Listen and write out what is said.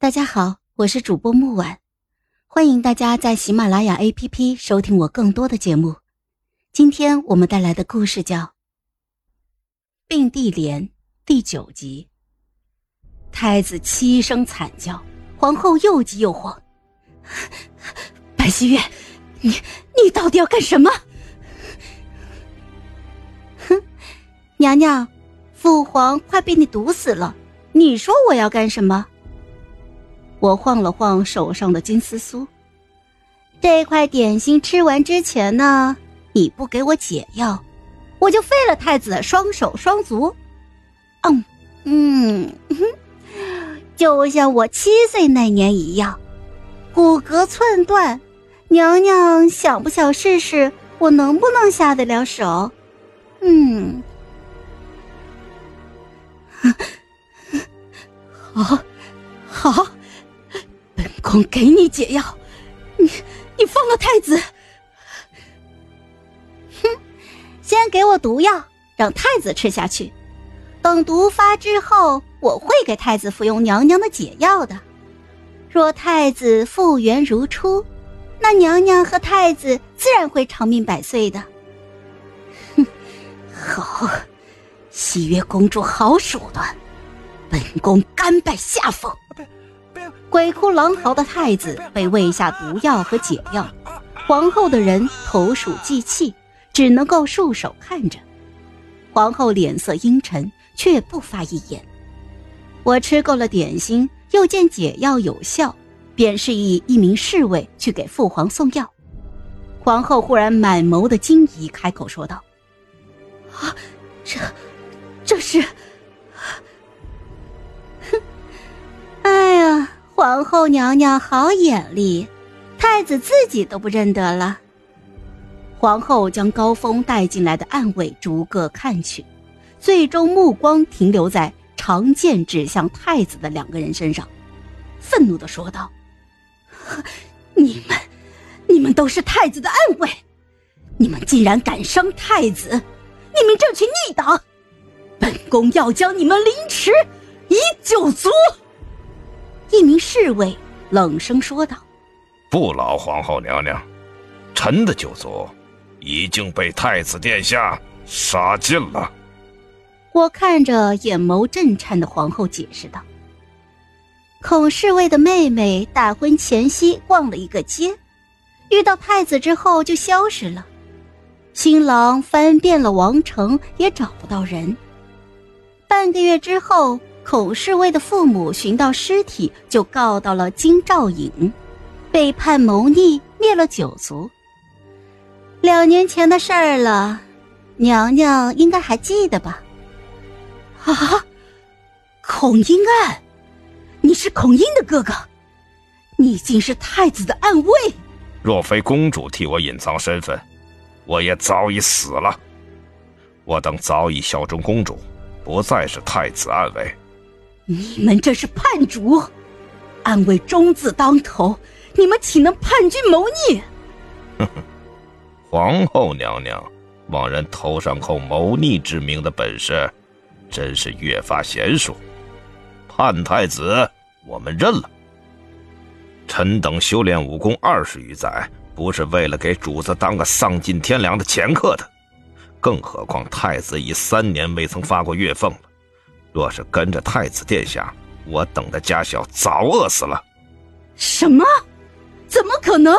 大家好，我是主播木婉，欢迎大家在喜马拉雅 APP 收听我更多的节目。今天我们带来的故事叫《并蒂莲》第九集。太子凄声惨叫，皇后又急又慌。白希月，你你到底要干什么？哼，娘娘，父皇快被你毒死了，你说我要干什么？我晃了晃手上的金丝酥，这块点心吃完之前呢，你不给我解药，我就废了太子双手双足。嗯嗯，就像我七岁那年一样，骨骼寸断。娘娘想不想试试我能不能下得了手？嗯，好，好。我给你解药，你你放了太子。哼，先给我毒药，让太子吃下去。等毒发之后，我会给太子服用娘娘的解药的。若太子复原如初，那娘娘和太子自然会长命百岁的。哼，好，喜悦公主好手段，本宫甘拜下风。鬼哭狼嚎的太子被喂下毒药和解药，皇后的人投鼠忌器，只能够束手看着。皇后脸色阴沉，却不发一言。我吃够了点心，又见解药有效，便示意一名侍卫去给父皇送药。皇后忽然满眸的惊疑，开口说道：“啊，这，这是……皇后娘娘好眼力，太子自己都不认得了。皇后将高峰带进来的暗卫逐个看去，最终目光停留在长剑指向太子的两个人身上，愤怒的说道：“ 你们，你们都是太子的暗卫，你们竟然敢伤太子！你们这群逆党，本宫要将你们凌迟，以九族！”一名侍卫冷声说道：“不劳皇后娘娘，臣的九族已经被太子殿下杀尽了。”我看着眼眸震颤的皇后解释道：“孔侍卫的妹妹大婚前夕逛了一个街，遇到太子之后就消失了。新郎翻遍了王城也找不到人。半个月之后。”孔侍卫的父母寻到尸体，就告到了金兆尹，被判谋逆，灭了九族。两年前的事儿了，娘娘应该还记得吧？啊，孔英案，你是孔英的哥哥，你竟是太子的暗卫。若非公主替我隐藏身份，我也早已死了。我等早已效忠公主，不再是太子暗卫。你们这是叛主，暗卫忠字当头，你们岂能叛军谋逆？哼哼，皇后娘娘往人头上扣谋逆之名的本事，真是越发娴熟。叛太子，我们认了。臣等修炼武功二十余载，不是为了给主子当个丧尽天良的掮客的。更何况太子已三年未曾发过月俸了。若是跟着太子殿下，我等的家小早饿死了。什么？怎么可能？